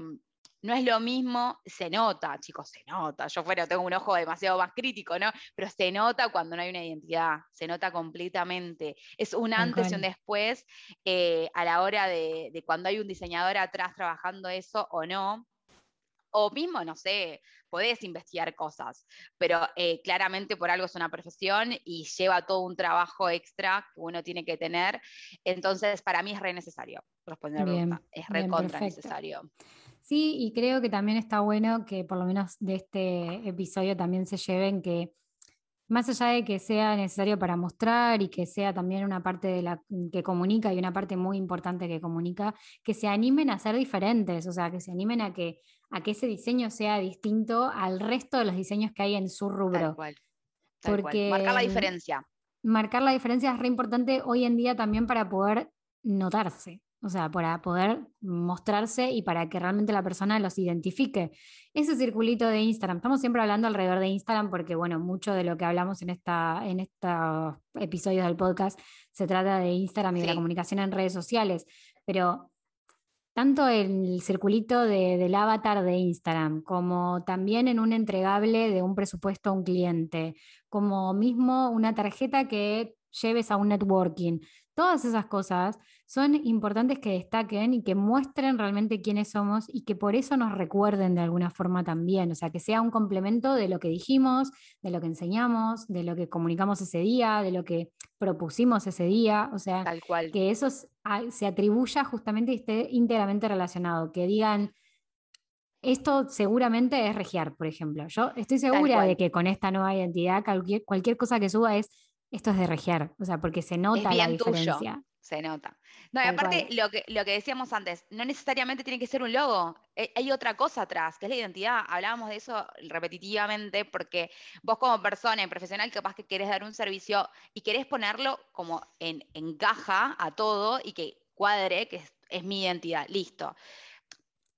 no es lo mismo, se nota, chicos, se nota. Yo fuera tengo un ojo demasiado más crítico, ¿no? Pero se nota cuando no hay una identidad, se nota completamente. Es un antes y un después eh, a la hora de, cuando hay un diseñador atrás trabajando eso o no. O mismo, no sé, podés investigar cosas, pero eh, claramente por algo es una profesión y lleva todo un trabajo extra que uno tiene que tener. Entonces, para mí es re necesario responder la pregunta. Es re contra necesario. Sí, y creo que también está bueno que por lo menos de este episodio también se lleven que más allá de que sea necesario para mostrar y que sea también una parte de la que comunica y una parte muy importante que comunica, que se animen a ser diferentes, o sea, que se animen a que, a que ese diseño sea distinto al resto de los diseños que hay en su rubro. Tal cual. Porque marcar la diferencia. Marcar la diferencia es re importante hoy en día también para poder notarse. O sea, para poder mostrarse y para que realmente la persona los identifique. Ese circulito de Instagram, estamos siempre hablando alrededor de Instagram porque, bueno, mucho de lo que hablamos en, esta, en estos episodios del podcast se trata de Instagram y de la comunicación en redes sociales, pero tanto el circulito del avatar de Instagram, como también en un entregable de un presupuesto a un cliente, como mismo una tarjeta que lleves a un networking. Todas esas cosas son importantes que destaquen y que muestren realmente quiénes somos y que por eso nos recuerden de alguna forma también, o sea, que sea un complemento de lo que dijimos, de lo que enseñamos, de lo que comunicamos ese día, de lo que propusimos ese día, o sea, que eso se atribuya justamente y esté íntegramente relacionado, que digan, esto seguramente es regiar, por ejemplo. Yo estoy segura de que con esta nueva identidad cualquier, cualquier cosa que suba es esto es de regiar, o sea, porque se nota la diferencia. Se nota. No, y aparte, lo que, lo que decíamos antes, no necesariamente tiene que ser un logo. Eh, hay otra cosa atrás, que es la identidad. Hablábamos de eso repetitivamente porque vos como persona y profesional capaz que querés dar un servicio y querés ponerlo como en, en caja a todo y que cuadre, que es, es mi identidad. Listo.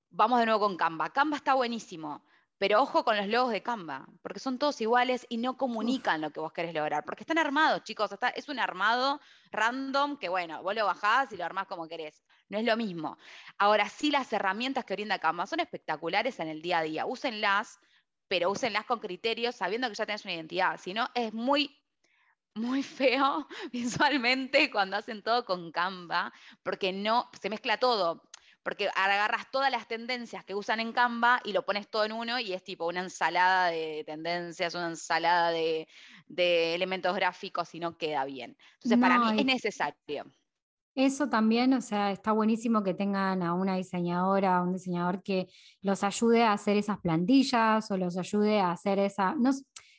Vamos de nuevo con Canva. Canva está buenísimo pero ojo con los logos de Canva, porque son todos iguales y no comunican lo que vos querés lograr, porque están armados, chicos, es un armado random que, bueno, vos lo bajás y lo armás como querés. No es lo mismo. Ahora sí, las herramientas que brinda Canva son espectaculares en el día a día. Úsenlas, pero úsenlas con criterios, sabiendo que ya tenés una identidad. Si no, es muy muy feo *laughs* visualmente cuando hacen todo con Canva, porque no, se mezcla todo porque agarras todas las tendencias que usan en Canva y lo pones todo en uno y es tipo una ensalada de tendencias, una ensalada de, elementos gráficos y no queda bien. Entonces, para mí es necesario. Eso también, o sea, está buenísimo que tengan a una diseñadora, a un diseñador que los ayude a hacer esas plantillas o los ayude a hacer esa, no,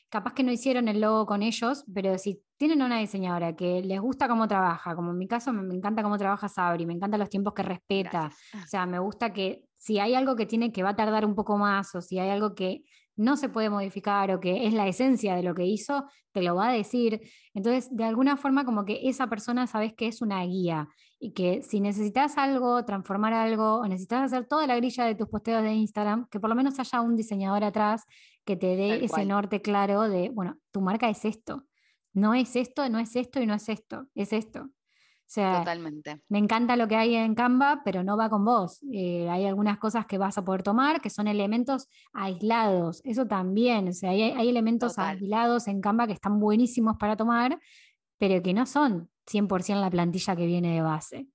capaz que no hicieron el logo con ellos, pero si tienen una diseñadora que les gusta cómo trabaja, como en mi caso me, encanta cómo trabaja Sabri, me encantan los tiempos que respeta, o sea, me gusta que si hay algo que tiene que va a tardar un poco más o si hay algo que no se puede modificar o que es la esencia de lo que hizo, te lo va a decir. Entonces, de alguna forma, como que esa persona sabes que es una guía y que si necesitas algo, transformar algo o necesitas hacer toda la grilla de tus posteos de Instagram, que por lo menos haya un diseñador atrás que te dé ese norte claro de, bueno, tu marca es esto, no es esto, no es esto y no es esto, es esto. O sea, Totalmente. me encanta lo que hay en Canva, pero no va con vos. Eh, hay algunas cosas que vas a poder tomar que son elementos aislados. Eso también. O sea, hay, elementos aislados en Canva que están buenísimos para tomar, pero que no son 100% la plantilla que viene de base.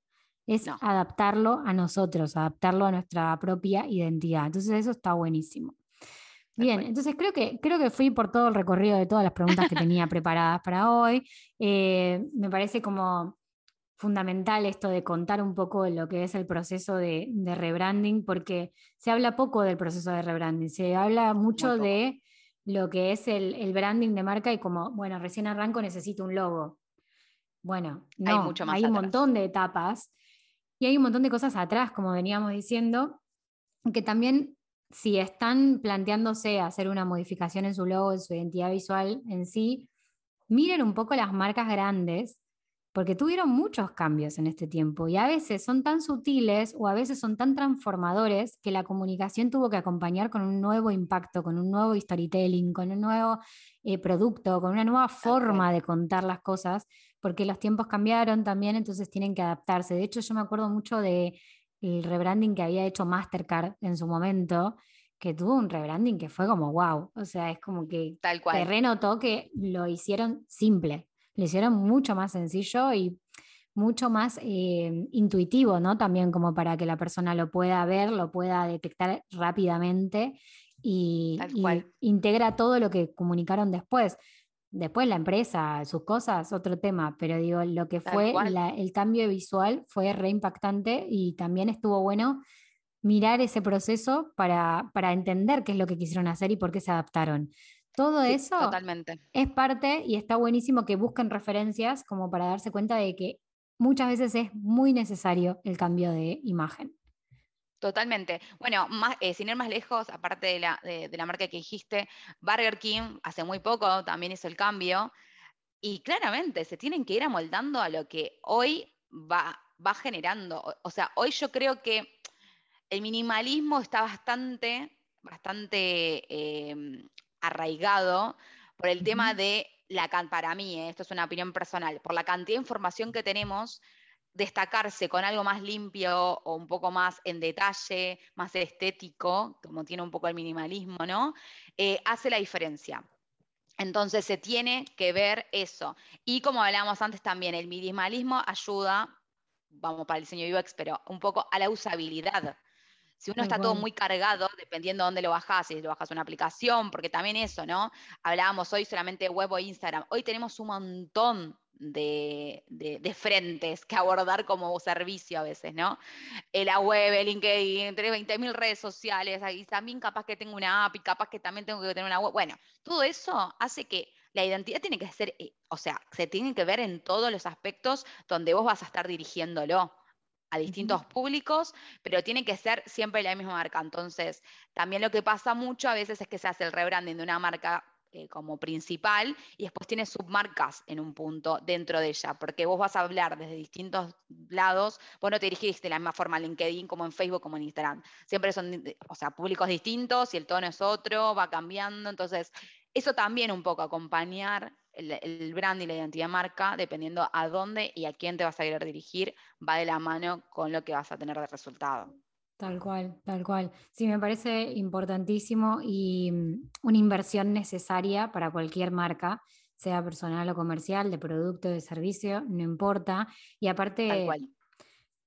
Es adaptarlo a nosotros, adaptarlo a nuestra propia identidad. Entonces, eso está buenísimo. Bien, entonces creo que, creo que fui por todo el recorrido de todas las preguntas que tenía preparadas para hoy. Eh, me parece como fundamental esto de contar un poco lo que es el proceso de, rebranding, porque se habla poco del proceso de rebranding, se habla mucho de lo que es el, branding de marca y como, bueno, recién arranco, necesito un logo. Bueno, no, hay, mucho más hay un montón de etapas y hay un montón de cosas atrás, como veníamos diciendo, que también si están planteándose hacer una modificación en su logo, en su identidad visual en sí, miren un poco las marcas grandes, porque tuvieron muchos cambios en este tiempo y a veces son tan sutiles o a veces son tan transformadores que la comunicación tuvo que acompañar con un nuevo impacto, con un nuevo storytelling, con un nuevo eh, producto, con una nueva forma de contar las cosas, porque los tiempos cambiaron también, entonces tienen que adaptarse. De hecho, yo me acuerdo mucho de el rebranding que había hecho Mastercard en su momento, que tuvo un rebranding que fue como wow. O sea, es como que Tal cual. te renotó que lo hicieron simple, lo hicieron mucho más sencillo y mucho más eh, intuitivo, ¿no? También como para que la persona lo pueda ver, lo pueda detectar rápidamente y, y integra todo lo que comunicaron después. Después la empresa, sus cosas, otro tema, pero digo, lo que fue el cambio visual fue re impactante y también estuvo bueno mirar ese proceso para, para, entender qué es lo que quisieron hacer y por qué se adaptaron. Todo eso totalmente. es parte y está buenísimo que busquen referencias como para darse cuenta de que muchas veces es muy necesario el cambio de imagen. Totalmente. Bueno, más, eh, sin ir más lejos, aparte de la, de, la marca que dijiste, Burger King hace muy poco también hizo el cambio y claramente se tienen que ir amoldando a lo que hoy va, va generando. O, sea, hoy yo creo que el minimalismo está bastante, bastante em, arraigado por el tema de la para mí, eh, esto es una opinión personal, por la cantidad de información que tenemos destacarse con algo más limpio o un poco más en detalle, más estético, como tiene un poco el minimalismo, ¿no? Eh, hace la diferencia. Entonces se tiene que ver eso. Y como hablábamos antes también, el minimalismo ayuda, vamos para el diseño UX, pero un poco a la usabilidad. Si uno está todo muy cargado, dependiendo de dónde lo bajas, si lo bajas una aplicación, porque también eso, ¿no? Hablábamos hoy solamente web o Instagram. Hoy tenemos un montón de, frentes que abordar como servicio a veces, ¿no? Eh, la web, el LinkedIn, entre 20.000 redes sociales, ahí también capaz que tengo una app y capaz que también tengo que tener una web. Bueno, todo eso hace que la identidad tiene que ser, eh, o sea, se tiene que ver en todos los aspectos donde vos vas a estar dirigiéndolo a distintos públicos, pero tiene que ser siempre la misma marca. Entonces, también lo que pasa mucho a veces es que se hace el rebranding de una marca eh, como principal y después tiene submarcas en un punto dentro de ella, porque vos vas a hablar desde distintos lados, vos no te dirigís de la misma forma en LinkedIn como en Facebook como en Instagram. Siempre son, o sea, públicos distintos y el tono es otro, va cambiando, entonces eso también un poco acompañar el, brand y la identidad marca, dependiendo a dónde y a quién te vas a querer dirigir, va de la mano con lo que vas a tener de resultado. Tal cual, tal cual. Sí, me parece importantísimo y mm, una inversión necesaria para cualquier marca, sea personal o comercial, de producto, de servicio, no importa. Y aparte,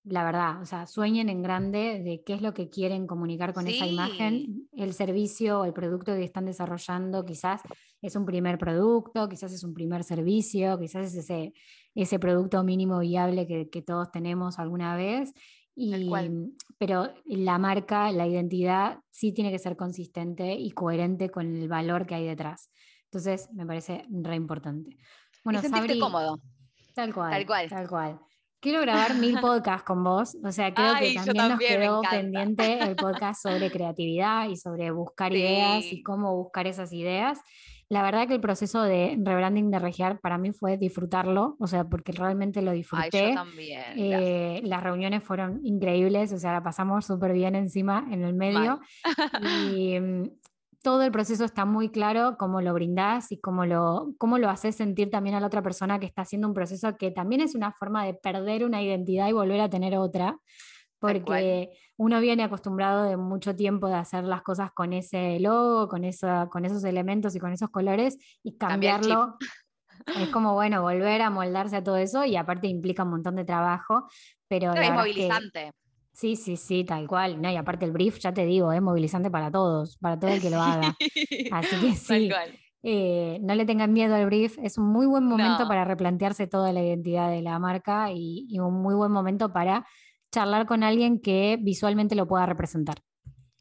la verdad, o sea, sueñen en grande de qué es lo que quieren comunicar con esa imagen, el servicio o el producto que están desarrollando, quizás es un primer producto, quizás es un primer servicio, quizás es ese, ese producto mínimo viable que, que todos tenemos alguna vez. Y, pero la marca, la identidad, sí tiene que ser consistente y coherente con el valor que hay detrás. Entonces, me parece re importante. Bueno, cómodo. Tal cual. Tal cual. Tal cual. Quiero grabar mil podcasts con vos, o sea, creo que también, nos quedó pendiente el podcast sobre creatividad y sobre buscar *laughs* ideas y cómo buscar esas ideas. La verdad que el proceso de rebranding de Regiar para mí fue disfrutarlo, o sea, porque realmente lo disfruté. yo también. Eh, las reuniones fueron increíbles, o sea, la pasamos súper bien encima en el medio. *laughs* y mm, todo el proceso está muy claro, cómo lo brindás y cómo lo, cómo lo haces sentir también a la otra persona que está haciendo un proceso que también es una forma de perder una identidad y volver a tener otra, porque uno viene acostumbrado de mucho tiempo de hacer las cosas con ese logo, con, esa, con esos elementos y con esos colores y cambiarlo. Es como, bueno, volver a moldarse a todo eso y aparte implica un montón de trabajo, pero... es movilizante. Sí, sí, sí, tal cual. No, y aparte el brief, ya te digo, es movilizante para todos, para todo el que lo haga. *laughs* Así que sí. Eh, no le tengan miedo al brief, es un muy buen momento para replantearse toda la identidad de la marca y, un muy buen momento para charlar con alguien que visualmente lo pueda representar.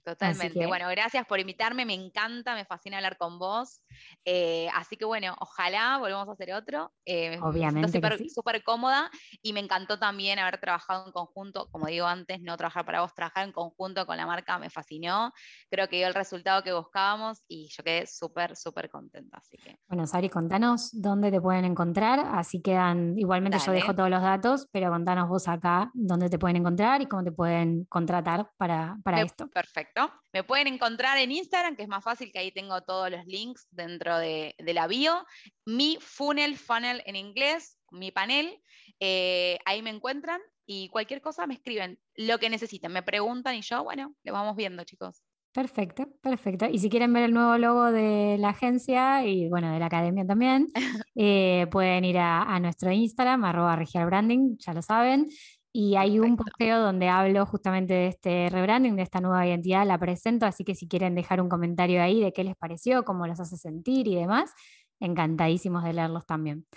Totalmente. Bueno, gracias por invitarme, me encanta, me fascina hablar con vos. Eh, así que bueno, ojalá volvamos a hacer otro. Eh, Obviamente. Súper cómoda y me encantó también haber trabajado en conjunto, como digo antes, no trabajar para vos, trabajar en conjunto con la marca me fascinó. Creo que dio el resultado que buscábamos y yo quedé súper, súper contenta. Así que. Bueno, Sari, contanos dónde te pueden encontrar. Así quedan, igualmente yo dejo todos los datos, pero contanos vos acá dónde te pueden encontrar y cómo te pueden contratar para, para esto. Perfecto. Me pueden encontrar en Instagram, que es más fácil, que ahí tengo todos los links dentro de, la bio. Mi funnel, funnel en inglés, mi panel, eh, ahí me encuentran y cualquier cosa me escriben lo que necesiten, me preguntan y yo, bueno, lo vamos viendo, chicos. Perfecto, perfecto. Y si quieren ver el nuevo logo de la agencia y bueno, de la academia también, *laughs* eh, pueden ir a, nuestro Instagram, arroba Branding, ya lo saben. Y hay un posteo donde hablo justamente de este rebranding, de esta nueva identidad, la presento, así que si quieren dejar un comentario ahí de qué les pareció, cómo los hace sentir y demás, encantadísimos de leerlos también.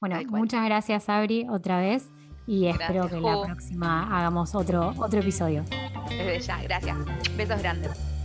Bueno, muchas gracias Abri otra vez y espero que la próxima hagamos otro, otro episodio. Desde ya, gracias. Besos grandes.